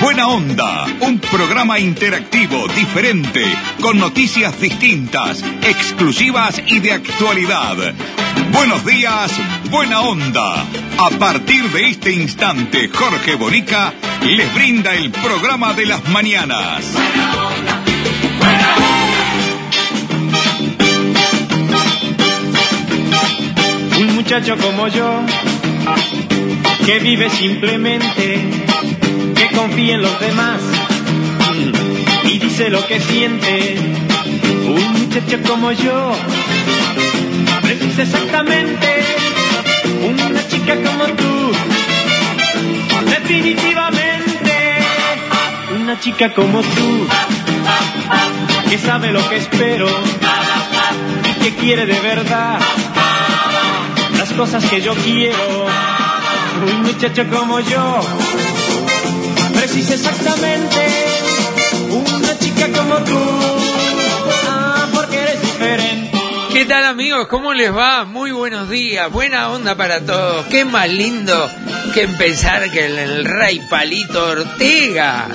Buena Onda, un programa interactivo, diferente, con noticias distintas, exclusivas y de actualidad. Buenos días, Buena Onda. A partir de este instante, Jorge Bonica les brinda el programa de las mañanas. Un muchacho como yo, que vive simplemente, que confía en los demás y dice lo que siente. Un muchacho como yo, precisa exactamente una chica como tú, definitivamente una chica como tú, que sabe lo que espero y que quiere de verdad las cosas que yo quiero. Un muchacho como yo precisa exactamente una chica como tú. Ah, porque eres diferente. ¿Qué tal amigos? ¿Cómo les va? Muy buenos días, buena onda para todos. Qué más lindo que empezar que el, el rey Palito Ortega.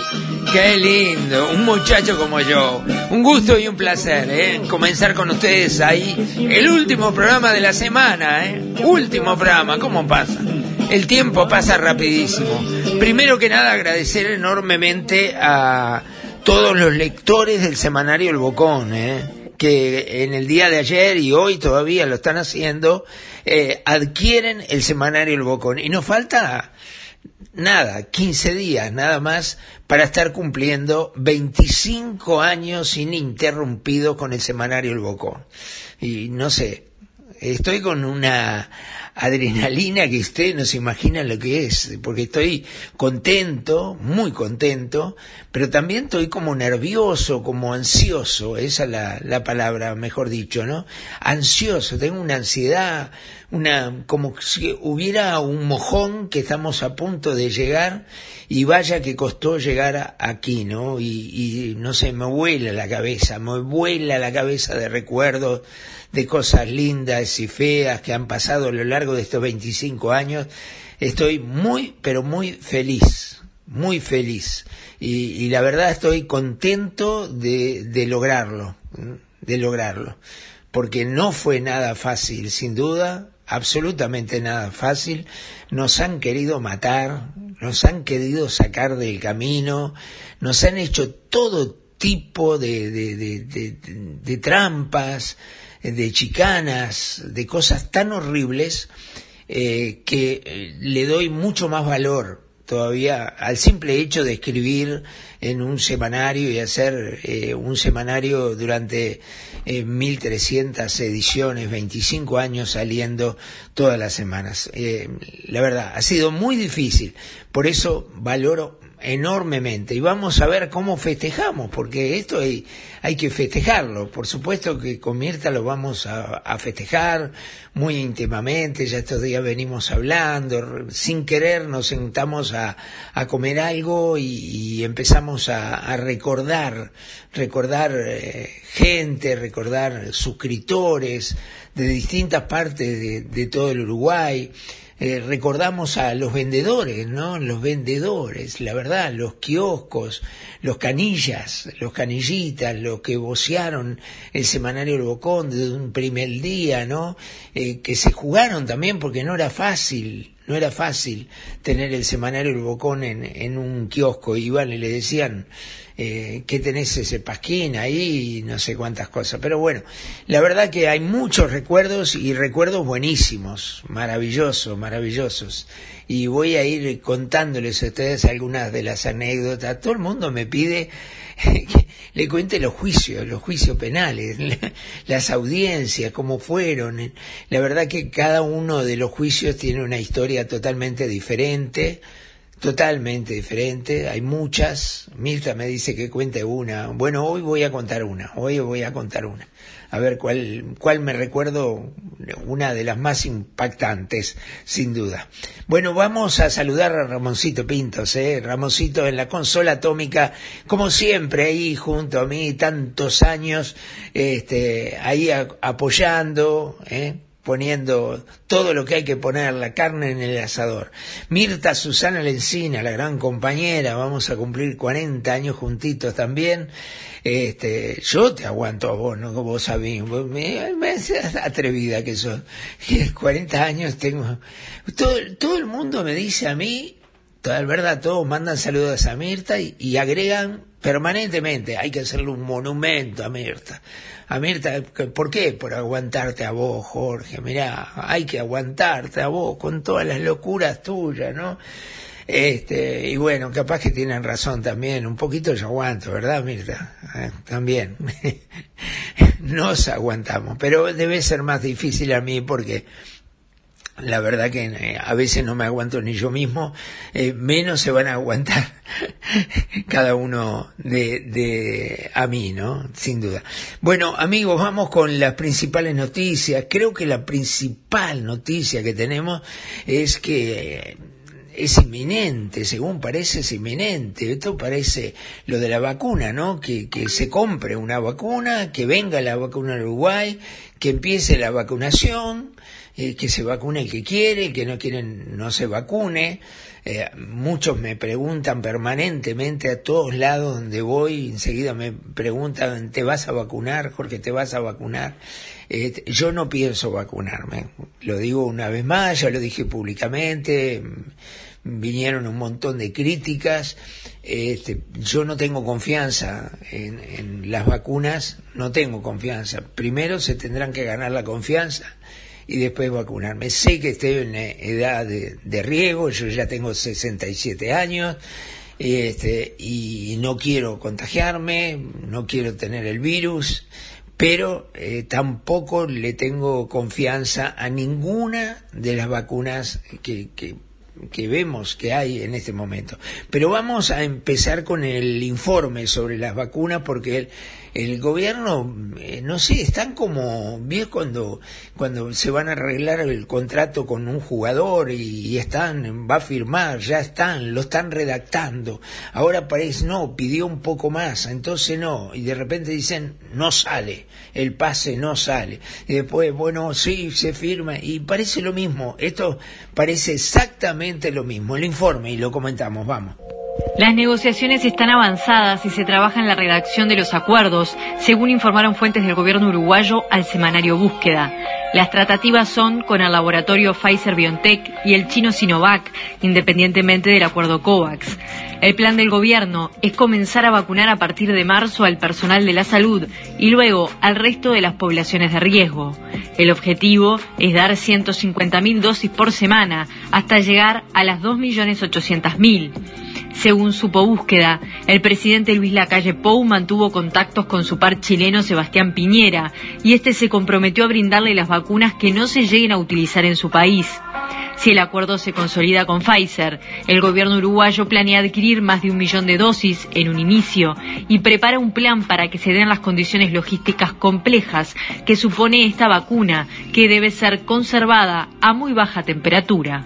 Qué lindo, un muchacho como yo. Un gusto y un placer, ¿eh? Comenzar con ustedes ahí. El último programa de la semana, ¿eh? Último programa, ¿cómo pasa? El tiempo pasa rapidísimo. Primero que nada, agradecer enormemente a todos los lectores del semanario El Bocón, ¿eh? que en el día de ayer y hoy todavía lo están haciendo, eh, adquieren el semanario El Bocón. Y nos falta nada, 15 días nada más para estar cumpliendo 25 años ininterrumpidos con el semanario El Bocón. Y no sé, estoy con una adrenalina que usted no se imagina lo que es, porque estoy contento, muy contento, pero también estoy como nervioso, como ansioso, esa es la, la palabra, mejor dicho, ¿no? Ansioso, tengo una ansiedad, una, como si hubiera un mojón que estamos a punto de llegar y vaya que costó llegar aquí, ¿no? Y, y no sé, me vuela la cabeza, me vuela la cabeza de recuerdos, de cosas lindas y feas que han pasado a lo largo de estos 25 años. Estoy muy, pero muy feliz, muy feliz. Y, la verdad estoy contento de, lograrlo, de lograrlo. Porque no fue nada fácil, sin duda, absolutamente nada fácil. Nos han querido matar, nos han querido sacar del camino, nos han hecho todo tipo de trampas, de chicanas, de cosas tan horribles eh, que eh, le doy mucho más valor todavía al simple hecho de escribir en un semanario y hacer eh, un semanario durante eh, 1300 ediciones, 25 años saliendo todas las semanas. Eh, la verdad, ha sido muy difícil, por eso valoro enormemente. Y vamos a ver cómo festejamos porque esto hay, hay que festejarlo. Por supuesto que con Mirta lo vamos a, festejar muy íntimamente ya estos días venimos hablando sin querer nos sentamos a, a comer algo y, empezamos a, a recordar recordar eh, gente recordar suscriptores de distintas partes de, de todo el Uruguay eh, recordamos a los vendedores, ¿no? Los vendedores, la verdad, los kioscos, los canillas, los canillitas, los que vocearon el semanario El Bocón desde un primer día, ¿no? Eh, que se jugaron también porque no era fácil, no era fácil tener el semanario El Bocón en, en un kiosco. Iban y le decían, eh, ¿qué tenés ese pasquín ahí? Y no sé cuántas cosas. Pero bueno, la verdad que hay muchos recuerdos y recuerdos buenísimos, maravillosos, maravillosos. Y voy a ir contándoles a ustedes algunas de las anécdotas. Todo el mundo me pide que le cuente los juicios, los juicios penales, las audiencias, cómo fueron. La verdad que cada uno de los juicios tiene una historia totalmente diferente totalmente diferente, hay muchas. Mirta me dice que cuente una. Bueno, hoy voy a contar una, hoy voy a contar una. A ver cuál, cuál me recuerdo, una de las más impactantes, sin duda. Bueno, vamos a saludar a Ramoncito Pintos, ¿eh? Ramoncito en la consola atómica, como siempre, ahí junto a mí, tantos años, este, ahí apoyando, ¿eh? Poniendo todo lo que hay que poner, la carne en el asador. Mirta Susana Lencina, la gran compañera, vamos a cumplir 40 años juntitos también. Este, yo te aguanto a vos, no como vos a mí. Me, me atrevida que sos. 40 años tengo. Todo, todo el mundo me dice a mí, toda verdad, todos mandan saludos a Mirta y, y agregan permanentemente, hay que hacerle un monumento a Mirta. A Mirta, ¿por qué? Por aguantarte a vos, Jorge. Mirá, hay que aguantarte a vos con todas las locuras tuyas, ¿no? Este, y bueno, capaz que tienen razón también, un poquito yo aguanto, ¿verdad, Mirta? Eh, también. Nos aguantamos, pero debe ser más difícil a mí porque la verdad que eh, a veces no me aguanto ni yo mismo, eh, menos se van a aguantar cada uno de, de a mí, ¿no? Sin duda. Bueno, amigos, vamos con las principales noticias. Creo que la principal noticia que tenemos es que es inminente, según parece es inminente. Esto parece lo de la vacuna, ¿no? Que, que se compre una vacuna, que venga la vacuna a Uruguay, que empiece la vacunación, eh, que se vacune el que quiere, el que no quiere no se vacune. Eh, muchos me preguntan permanentemente a todos lados donde voy, enseguida me preguntan, ¿te vas a vacunar, Jorge? ¿Te vas a vacunar? Eh, yo no pienso vacunarme, lo digo una vez más, ya lo dije públicamente, vinieron un montón de críticas, este, yo no tengo confianza en, en las vacunas, no tengo confianza. Primero se tendrán que ganar la confianza y después vacunarme. Sé que estoy en edad de, de riego, yo ya tengo 67 años, este, y no quiero contagiarme, no quiero tener el virus, pero eh, tampoco le tengo confianza a ninguna de las vacunas que, que vemos que hay en este momento. Pero vamos a empezar con el informe sobre las vacunas porque el, gobierno, eh, no sé, están como, bien cuando, cuando se van a arreglar el contrato con un jugador y, y, están, va a firmar, ya están, lo están redactando. Ahora parece, no, pidió un poco más, entonces no, y de repente dicen, no sale, el pase no sale. Y después, bueno, sí, se firma, y parece lo mismo, esto parece exactamente lo mismo, el informe, y lo comentamos, vamos. Las negociaciones están avanzadas y se trabaja en la redacción de los acuerdos, según informaron fuentes del gobierno uruguayo al semanario Búsqueda. Las tratativas son con el laboratorio Pfizer BioNTech y el chino Sinovac, independientemente del acuerdo COVAX. El plan del gobierno es comenzar a vacunar a partir de marzo al personal de la salud y luego al resto de las poblaciones de riesgo. El objetivo es dar 150.000 dosis por semana hasta llegar a las 2.800.000. Según supo búsqueda, el presidente Luis Lacalle Pou mantuvo contactos con su par chileno Sebastián Piñera y este se comprometió a brindarle las vacunas que no se lleguen a utilizar en su país. Si el acuerdo se consolida con Pfizer, el gobierno uruguayo planea adquirir más de un millón de dosis en un inicio y prepara un plan para que se den las condiciones logísticas complejas que supone esta vacuna, que debe ser conservada a muy baja temperatura.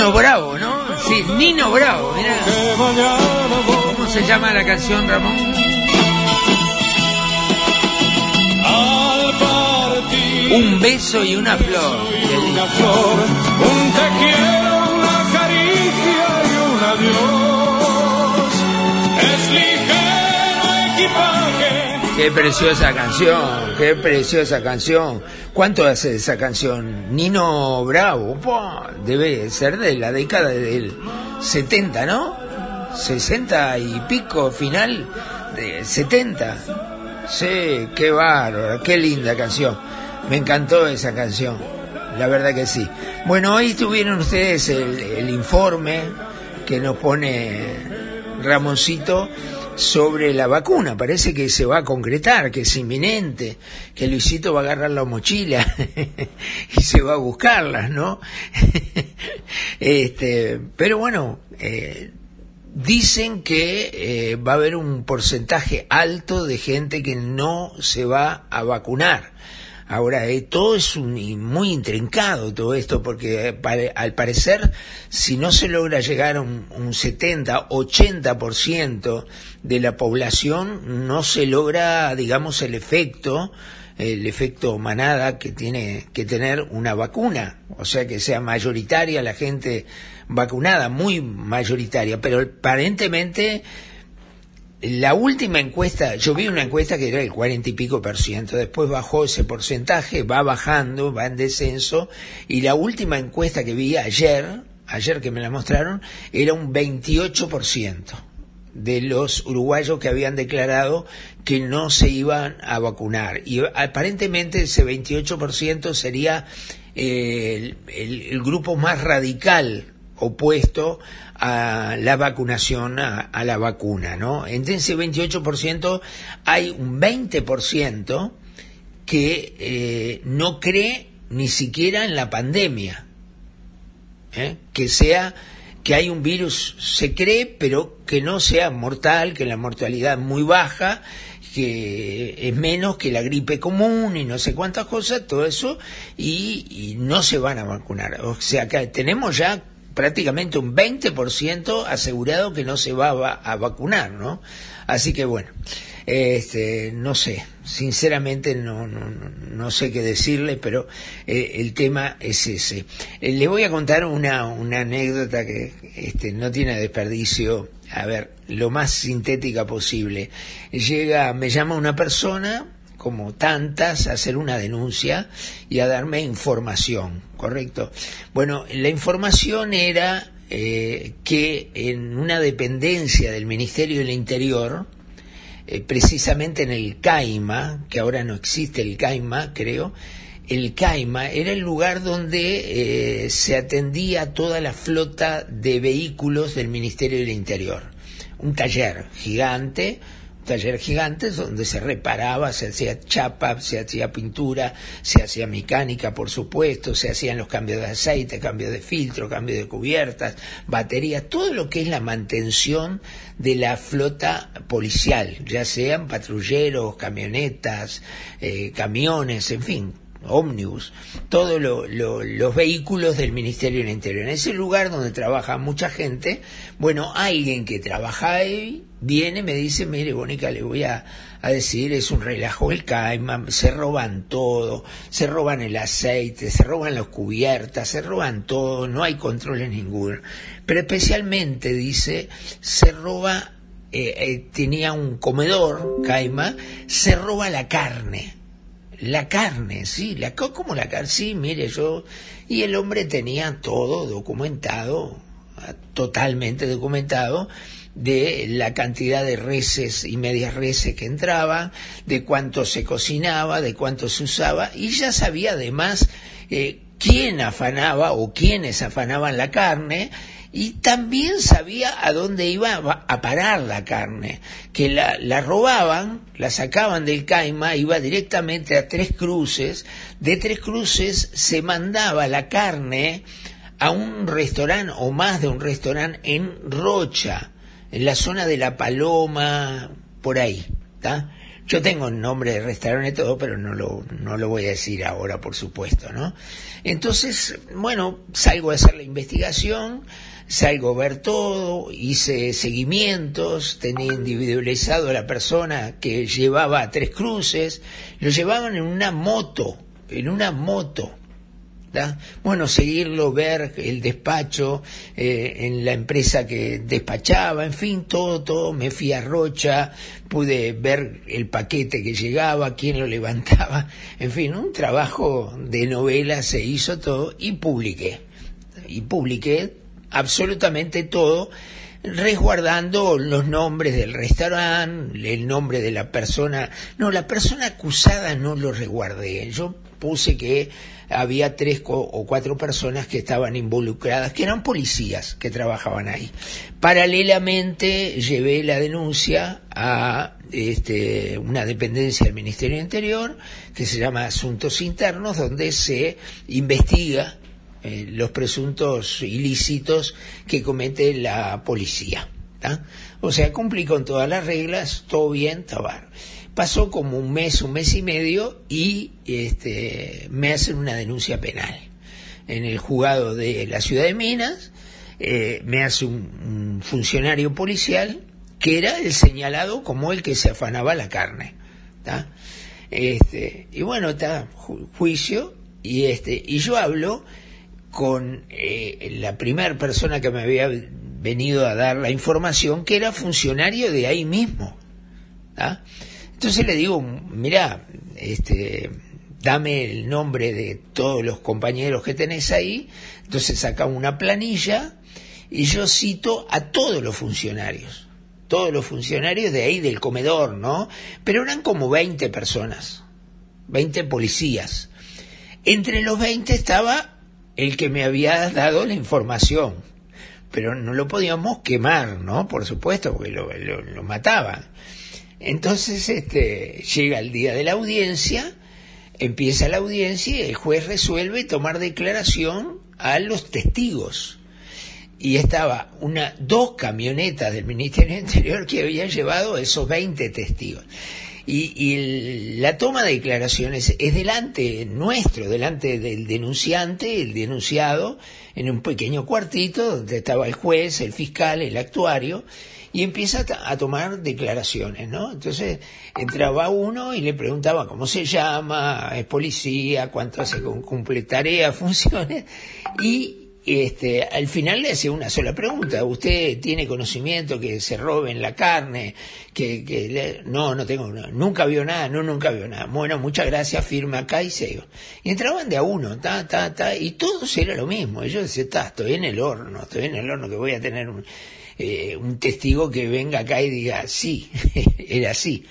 Nino Bravo, ¿no? Sí, Nino Bravo, voy ¿Cómo se llama la canción, Ramón? Un beso y una flor. Lindo. una flor, un te quiero, una caricia y un adiós. Es ligero equipaje. Qué preciosa canción, qué preciosa canción. ¿Cuánto hace esa canción? Nino Bravo, debe ser de la década del 70, ¿no? 60 y pico, final de 70. Sí, qué bárbaro, qué linda canción. Me encantó esa canción, la verdad que sí. Bueno, hoy tuvieron ustedes el, el informe que nos pone Ramoncito sobre la vacuna. Parece que se va a concretar, que es inminente, que Luisito va a agarrar la mochila y se va a buscarlas, ¿no? este, pero bueno, eh, dicen que eh, va a haber un porcentaje alto de gente que no se va a vacunar. Ahora, eh, todo es un- muy intrincado todo esto, porque eh, al parecer, si no se logra llegar a un, un 70, 80% de la población, no se logra, digamos, el efecto, el efecto manada que tiene que tener una vacuna. O sea, que sea mayoritaria la gente vacunada, muy mayoritaria, pero aparentemente la última encuesta, yo vi una encuesta que era el cuarenta y pico por ciento, después bajó ese porcentaje, va bajando, va en descenso, y la última encuesta que vi ayer, ayer que me la mostraron, era un 28 por ciento de los uruguayos que habían declarado que no se iban a vacunar. Y aparentemente ese 28% sería eh, el, el- el grupo más radical opuesto a la vacunación, a, la vacuna, ¿no? Entre ese 28% hay un 20% que eh, no cree ni siquiera en la pandemia. ¿eh? que sea que hay un virus, se cree, pero que no sea mortal, que la mortalidad es muy baja, que es menos que la gripe común y no sé cuántas cosas, todo eso, y, y no se van a vacunar. O sea que tenemos ya prácticamente un 20% asegurado que no se va a, a vacunar, ¿no? Así que bueno, este, no sé, sinceramente no, no, no, no sé qué decirle, pero eh, el tema es ese. Eh, le voy a contar una, una anécdota que este, no tiene desperdicio, a ver, lo más sintética posible. Llega, me llama una persona, como tantas, a hacer una denuncia y a darme información, ¿correcto? Bueno, la información era eh, que en una dependencia del Ministerio del Interior, eh, precisamente en el CAIMA, que ahora no existe el CAIMA, creo, el CAIMA era el lugar donde eh, se atendía toda la flota de vehículos del Ministerio del Interior. Un taller gigante, taller gigante donde se reparaba, se hacía chapa, se hacía pintura, se hacía mecánica, por supuesto, se hacían los cambios de aceite, cambios de filtro, cambios de cubiertas, baterías, todo lo que es la mantención de la flota policial, ya sean patrulleros, camionetas, eh, camiones, en fin, ómnibus, todos lo- lo- los vehículos del Ministerio del Interior. En ese lugar donde trabaja mucha gente, bueno, alguien que trabaja ahí viene, me dice, mire, Bonica, le voy a, a decir, es un relajo el caima, se roban todo, se roban el aceite, se roban las cubiertas, se roban todo, no hay controles ninguno. Pero especialmente, dice, se roba, eh, eh, tenía un comedor, caima, se roba la carne la carne, sí, la, co- ¿cómo la carne? Sí, mire, yo... Y el hombre tenía todo documentado, totalmente documentado, de la cantidad de reses y medias reses que entraban, de cuánto se cocinaba, de cuánto se usaba, y ya sabía además eh, quién afanaba o quiénes afanaban la carne y también sabía a dónde iba a parar la carne, que la, la, robaban, la sacaban del caima, iba directamente a Tres Cruces, de Tres Cruces se mandaba la carne a un restaurante o más de un restaurante en Rocha, en la zona de La Paloma, por ahí, ¿está? Yo tengo nombre de restaurante todo, pero no lo, no lo voy a decir ahora, por supuesto, ¿no? Entonces, bueno, salgo a hacer la investigación, salgo a ver todo, hice seguimientos, tenía individualizado a la persona que llevaba Tres Cruces, lo llevaban en una moto, en una moto. Bueno, seguirlo, ver el despacho eh, en la empresa que despachaba, en fin, todo, todo, me fui a Rocha, pude ver el paquete que llegaba, quién lo levantaba, en fin, un trabajo de novela se hizo todo y publiqué. Y publiqué absolutamente todo, resguardando los nombres del restaurante, el nombre de la persona. No, la persona acusada no lo resguardé. Yo puse que había tres o cuatro personas que estaban involucradas, que eran policías que trabajaban ahí. Paralelamente llevé la denuncia a este, una dependencia del Ministerio Interior que se llama Asuntos Internos, donde se investiga eh, los presuntos ilícitos que comete la policía. O sea, cumplí con todas las reglas, todo bien, tabar. Pasó como un mes, un mes y medio y este, me hacen una denuncia penal. En el juzgado de la ciudad de Minas eh, me hace un, un, funcionario policial que era el señalado como el que se afanaba la carne. ¿tá? Este, y bueno, está ju juicio y este y yo hablo con eh, la primera persona que me había venido a dar la información, que era funcionario de ahí mismo. ¿ah? Entonces le digo, mira, este, dame el nombre de todos los compañeros que tenés ahí, entonces saca una planilla y yo cito a todos los funcionarios, todos los funcionarios de ahí del comedor, ¿no? Pero eran como 20 personas, 20 policías. Entre los 20 estaba el que me había dado la información. Pero no lo podíamos quemar, ¿no? Por supuesto, porque lo, lo, lo mataban. Entonces, este, llega el día de la audiencia, empieza la audiencia y el juez resuelve tomar declaración a los testigos. Y estaba una, dos camionetas del Ministerio Interior que habían llevado esos 20 testigos. Y, y la toma de declaraciones es delante nuestro, delante del denunciante, el denunciado, en un pequeño cuartito donde estaba el juez, el fiscal, el actuario, y empieza a, tomar declaraciones, ¿no? Entonces entraba uno y le preguntaba cómo se llama, es policía, cuánto hace cumple tareas, funciones, y este, al final le hacía una sola pregunta. ¿Usted tiene conocimiento que se roben la carne? Que, que le... No, no tengo, no, nunca vio nada, no, nunca vio nada. Bueno, muchas gracias, firme acá y se Y entraban de a uno, ta, ta, ta, y todos era lo mismo. Ellos decían, está, estoy en el horno, estoy en el horno que voy a tener un, eh, un testigo que venga acá y diga, sí, era así.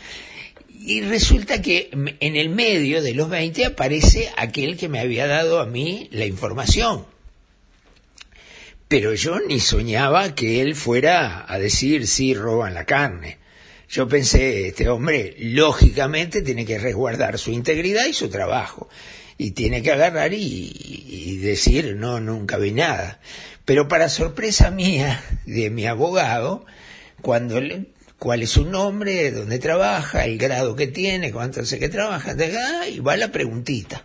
Y resulta que en el medio de los 20 aparece aquel que me había dado a mí la información pero yo ni soñaba que él fuera a decir sí roban la carne. Yo pensé, este hombre lógicamente tiene que resguardar su integridad y su trabajo. Y tiene que agarrar y, y decir, no, nunca vi nada. Pero para sorpresa mía, de mi abogado, cuando le, cuál es su nombre, dónde trabaja, el grado que tiene, cuánto hace que trabaja, y va la preguntita.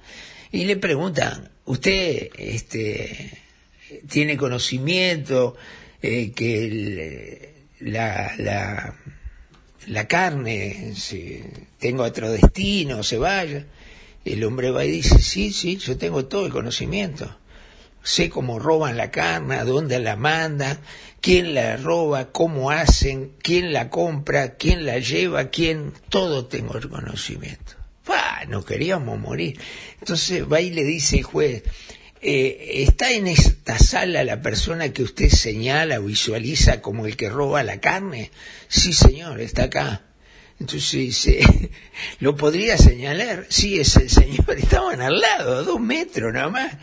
Y le preguntan, usted, este, tiene conocimiento eh, que el, la, la, la carne, si tengo otro destino, se vaya. El hombre va y dice, sí, sí, yo tengo todo el conocimiento. Sé cómo roban la carne, dónde la mandan, quién la roba, cómo hacen, quién la compra, quién la lleva, quién, todo tengo el conocimiento. ¡Bah! Nos queríamos morir. Entonces va y le dice el juez, eh, ¿está en esta sala la persona que usted señala o visualiza como el que roba la carne? Sí, señor, está acá. Entonces dice, ¿lo podría señalar? Sí, es el señor. Estaban al lado, a dos metros nada más.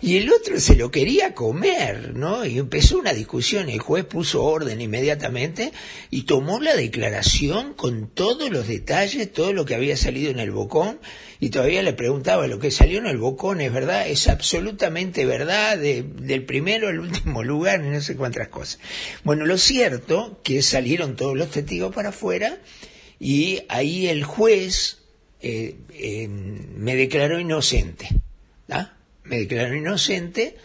y el otro se lo quería comer, ¿no? Y empezó una discusión, el juez puso orden inmediatamente y tomó la declaración con todos los detalles, todo lo que había salido en el bocón, y todavía le preguntaba, lo que salió en el bocón es verdad, es absolutamente verdad, de- del primero al último lugar, no sé cuántas cosas. Bueno, lo cierto que salieron todos los testigos para afuera, y ahí el juez eh, eh, me declaró inocente. ¿ah? Me declaró inocente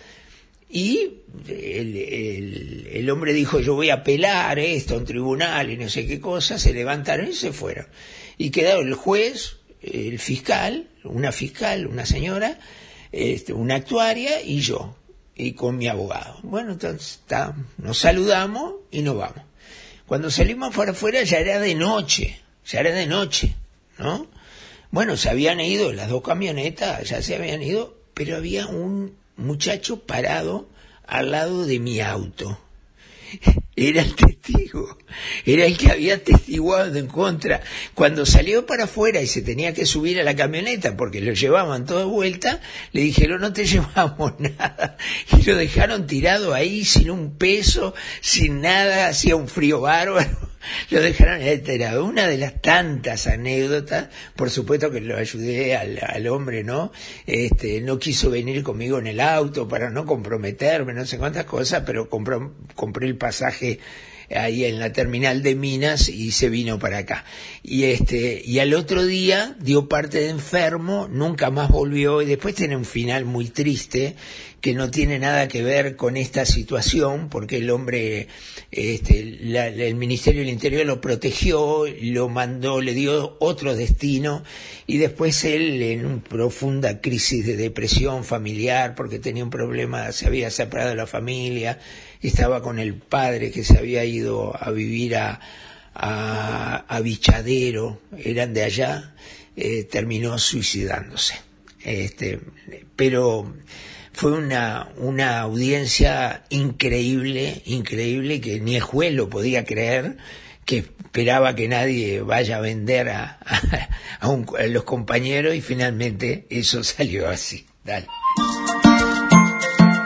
y el, el- hombre dijo yo voy a apelar esto a un tribunal y no sé qué cosa, se levantaron y se fueron. Y quedaron el juez, el fiscal, una fiscal, una señora, este, una actuaria y yo, y con mi abogado. Bueno, entonces está, nos saludamos y nos vamos. Cuando salimos para afuera ya era de noche, ya era de noche, ¿no? Bueno, se habían ido las dos camionetas, ya se habían ido, pero había un muchacho parado al lado de mi auto. Era el testigo, era el que había testiguado en contra. Cuando salió para afuera y se tenía que subir a la camioneta porque lo llevaban todo de vuelta, le dijeron no te llevamos nada. Y lo dejaron tirado ahí sin un peso, sin nada, hacía un frío bárbaro. Lo dejaron esta era una de las tantas anécdotas, por supuesto que lo ayudé al, al hombre, ¿no? Este, no quiso venir conmigo en el auto para no comprometerme, no sé cuántas cosas, pero compró, compré el pasaje ahí en la terminal de Minas y se vino para acá. Y este, y al otro día dio parte de enfermo, nunca más volvió y después tiene un final muy triste que no tiene nada que ver con esta situación porque el hombre, este, la- el Ministerio del Interior lo protegió, lo mandó, le dio otro destino y después él en una profunda crisis de depresión familiar porque tenía un problema, se había separado de la familia, estaba con el padre que se había ido a vivir a, a, a Bichadero, eran de allá, eh, terminó suicidándose. Este, pero fue una, una audiencia increíble, increíble, que ni el juez lo podía creer, que esperaba que nadie vaya a vender a, a, a un- a los compañeros y finalmente eso salió así. Dale.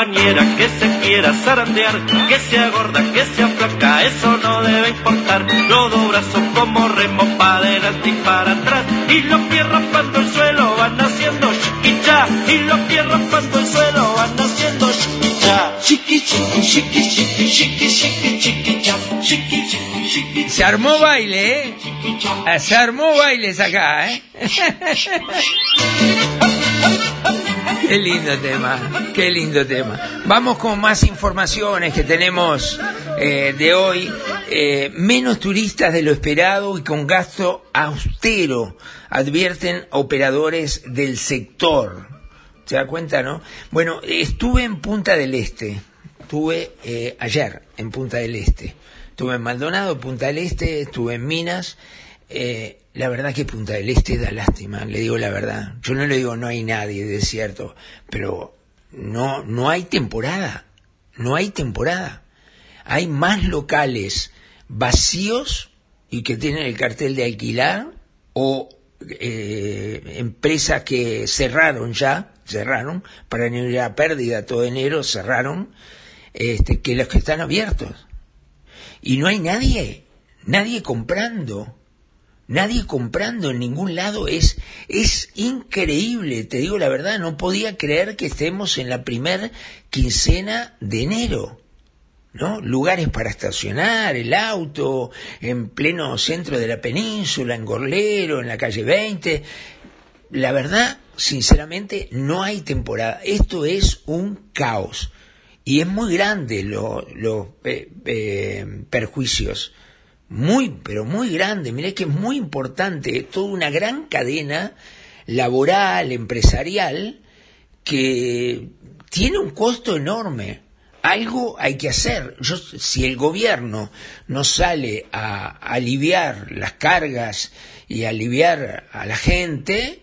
Compañera que se quiera zarandear, que sea gorda, que sea flaca, eso no debe importar. Los dos brazos como remo para adelante y para atrás, y los pies raspando el suelo van haciendo chiquicha, y los pies raspando el suelo van haciendo chiquicha. Chiqui, chiqui, chiqui, chiqui, chiqui, chiqui, chiquicha, chiqui, chiqui, chiqui, Se armó baile, ¿eh? Ah, Se armó bailes acá, ¿eh? Qué lindo tema, qué lindo tema. Vamos con más informaciones que tenemos eh, de hoy. Eh, menos turistas de lo esperado y con gasto austero, advierten operadores del sector. ¿Se da cuenta, no? Bueno, estuve en Punta del Este. Estuve eh, ayer en Punta del Este. Estuve en Maldonado, Punta del Este, estuve en Minas. La verdad que Punta del Este da lástima, le digo la verdad. Yo no le digo no hay nadie, desierto, pero no, no hay temporada. No hay temporada. Hay más locales vacíos y que tienen el cartel de alquilar o eh, empresas que cerraron ya, cerraron, para no ir pérdida todo enero, cerraron, este, que los que están abiertos. Y no hay nadie, nadie comprando, nadie comprando en ningún lado, es, es increíble, te digo la verdad, no podía creer que estemos en la primer quincena de enero. ¿no? Lugares para estacionar el auto, en pleno centro de la península, en Gorlero, en la calle 20. La verdad, sinceramente, no hay temporada. Esto es un caos. Y es muy grande los eh, eh, perjuicios. Muy, pero muy grande. Mire que es muy importante. Es toda una gran cadena laboral, empresarial, que tiene un costo enorme algo hay que hacer. Yo, si el gobierno no sale a aliviar las cargas y aliviar a la gente,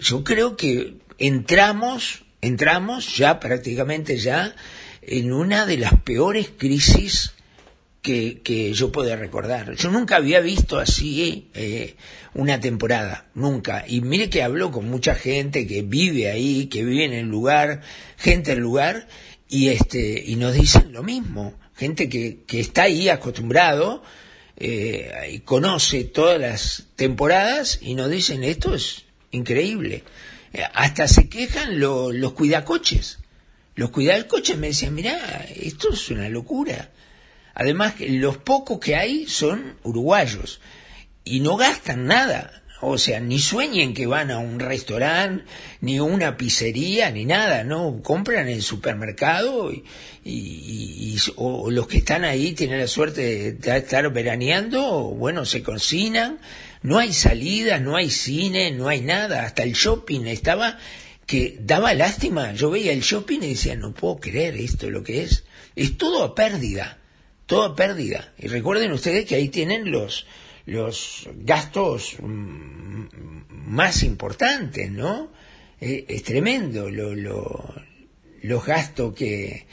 yo creo que entramos, entramos ya prácticamente ya en una de las peores crisis que, que yo puedo recordar. Yo nunca había visto así eh, una temporada, nunca. Y mire que habló con mucha gente que vive ahí, que vive en el lugar, gente del lugar, y este y nos dicen lo mismo gente que, que está ahí acostumbrado eh, y conoce todas las temporadas y nos dicen esto es increíble eh, hasta se quejan los cuidacoches los cuidacoches me decían mira esto es una locura además los pocos que hay son uruguayos. Y no gastan nada. O sea, ni sueñen que van a un restaurante, ni una pizzería, ni nada, ¿no? Compran en el supermercado y, o los que están ahí tienen la suerte de estar veraneando, bueno, se cocinan, no hay salida, no hay cine, no hay nada, hasta el shopping estaba que daba lástima, yo veía el shopping y decía, no puedo creer esto lo que es, es todo a pérdida, todo a pérdida. Y recuerden ustedes que ahí tienen los, los gastos mm, más importantes, ¿no? Eh, es tremendo lo, los gastos que,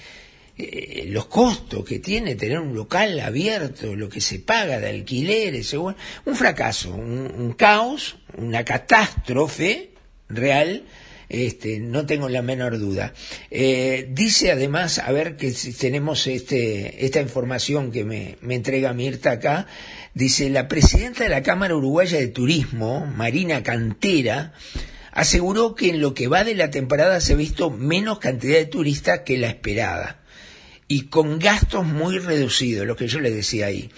eh, los costos que tiene tener un local abierto, lo que se paga de alquileres, un fracaso, un caos, una catástrofe real este, no tengo la menor duda. Eh, dice además, a ver que si tenemos este, esta información que me, me entrega Mirta acá, dice la presidenta de la Cámara Uruguaya de Turismo, Marina Cantera, aseguró que en lo que va de la temporada se ha visto menos cantidad de turistas que la esperada y con gastos muy reducidos, lo que yo le decía ahí.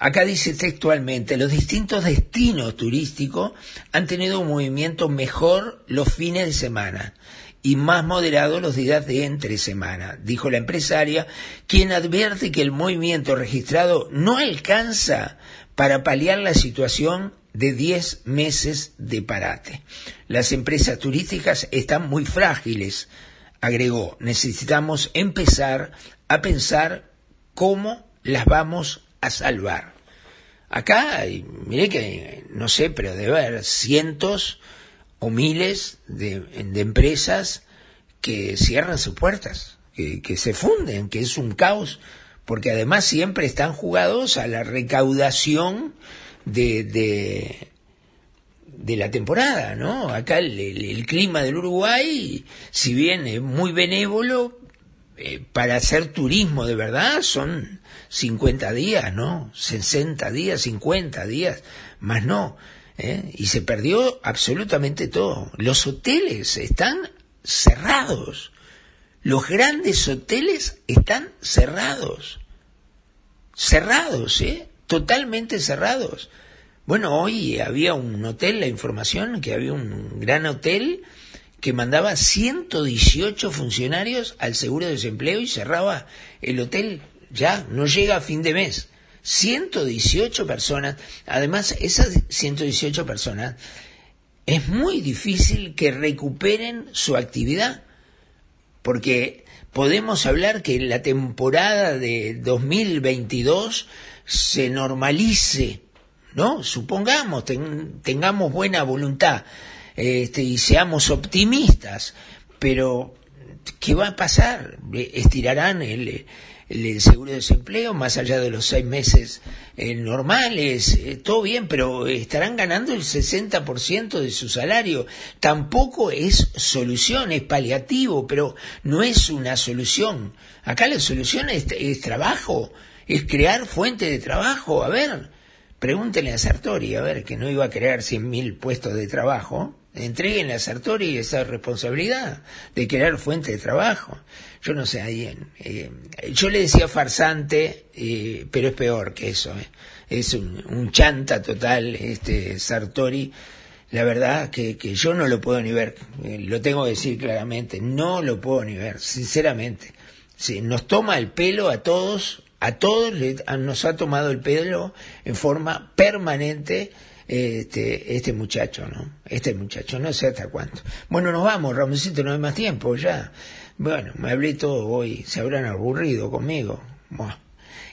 Acá dice textualmente, los distintos destinos turísticos han tenido un movimiento mejor los fines de semana y más moderado los días de entre semana, dijo la empresaria, quien advierte que el movimiento registrado no alcanza para paliar la situación de 10 meses de parate. Las empresas turísticas están muy frágiles, agregó. Necesitamos empezar a pensar cómo las vamos a salvar. Acá, mire que, no sé, pero debe haber cientos o miles de, empresas que cierran sus puertas, que, se funden, que es un caos, porque además siempre están jugados a la recaudación de, de, de la temporada, ¿no? Acá el, clima del Uruguay, si bien es muy benévolo, eh, para hacer turismo de verdad son 50 días, ¿no? 60 días, 50 días, más no. ¿eh? Y se perdió absolutamente todo. Los hoteles están cerrados. Los grandes hoteles están cerrados. Cerrados, ¿eh? Totalmente cerrados. Bueno, hoy había un hotel, la información, que había un gran hotel que mandaba 118 funcionarios al seguro de desempleo y cerraba el hotel ya, no llega a fin de mes. 118 personas, además esas 118 personas, es muy difícil que recuperen su actividad, porque podemos hablar que la temporada de 2022 se normalice, ¿no? Supongamos, tengamos buena voluntad este, y seamos optimistas, pero ¿qué va a pasar? ¿Estirarán el, el seguro de desempleo más allá de los seis meses eh, normales, eh, todo bien, pero estarán ganando el 60% de su salario. Tampoco es solución, es paliativo, pero no es una solución. Acá la solución es, trabajo, es crear fuente de trabajo. A ver, Pregúntenle a Sartori, a ver, que no iba a crear 100.000 puestos de trabajo. Entréguenle a Sartori esa responsabilidad de crear fuente de trabajo. Yo no sé, ahí eh, yo le decía farsante, eh, pero es peor que eso. Eh. Es un, un, chanta total, este Sartori. La verdad que, que yo no lo puedo ni ver, eh, lo tengo que decir claramente, no lo puedo ni ver, sinceramente. Sí, nos toma el pelo a todos a todos nos ha tomado el pelo en forma permanente este, este muchacho, ¿no? Este muchacho, no sé hasta cuánto. Bueno, nos vamos, Ramoncito, no hay más tiempo ya. Bueno, me hablé todo hoy, se habrán aburrido conmigo.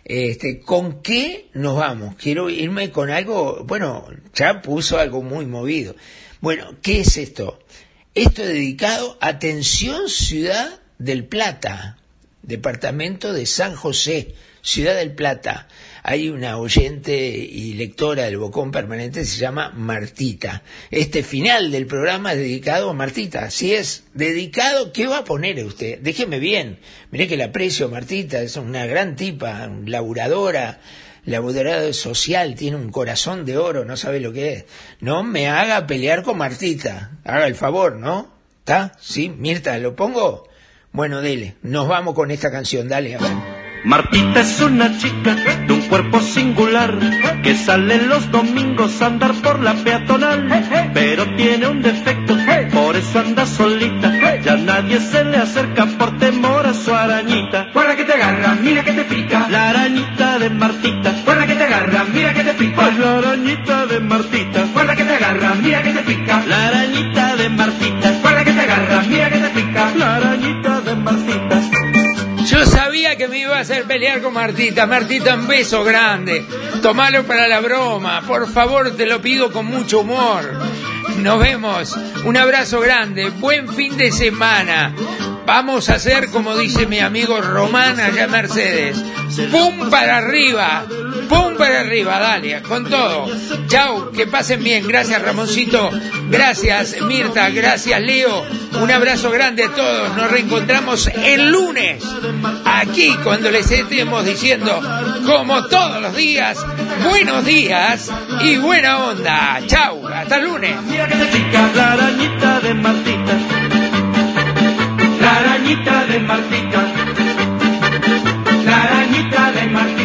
Este, ¿Con qué nos vamos? Quiero irme con algo, bueno, ya puso algo muy movido. Bueno, ¿qué es esto? Esto es dedicado a Atención Ciudad del Plata, departamento de San José. Ciudad del Plata. Hay una oyente y lectora del Bocón Permanente se llama Martita. Este final del programa es dedicado a Martita. Si es dedicado, ¿qué va a poner usted? Déjeme bien. Mire que la aprecio, Martita. Es una gran tipa, laburadora laburadora social, tiene un corazón de oro, no sabe lo que es. No me haga pelear con Martita. Haga el favor, ¿no? ¿Está? ¿Sí? Mirta, ¿lo pongo? Bueno, dele. Nos vamos con esta canción. Dale, a ver. Martita es una chica de un cuerpo singular que sale los domingos a andar por la peatonal, pero tiene un defecto, por eso anda solita. Ya nadie se le acerca por temor a su arañita. Guarda que te agarra, mira que te pica. La arañita de Martita. Guarda que te agarra, mira que te pica. la arañita de Martita. Guarda que te agarra, mira que te pica. La arañita de Martita. Guarda que te agarra, mira que te pica. La arañita que me iba a hacer pelear con Martita. Martita, un beso grande. Tomalo para la broma. Por favor, te lo pido con mucho humor. Nos vemos. Un abrazo grande. Buen fin de semana. Vamos a hacer como dice mi amigo Román allá en Mercedes. ¡Pum para arriba! ¡Pum para arriba! Dale, con todo. Chau, que pasen bien. Gracias Ramoncito. Gracias Mirta. Gracias Leo. Un abrazo grande a todos. Nos reencontramos el lunes. Aquí cuando les estemos diciendo, como todos los días, buenos días y buena onda. Chau, hasta el lunes. La arañita de Martita. La arañita de Martita.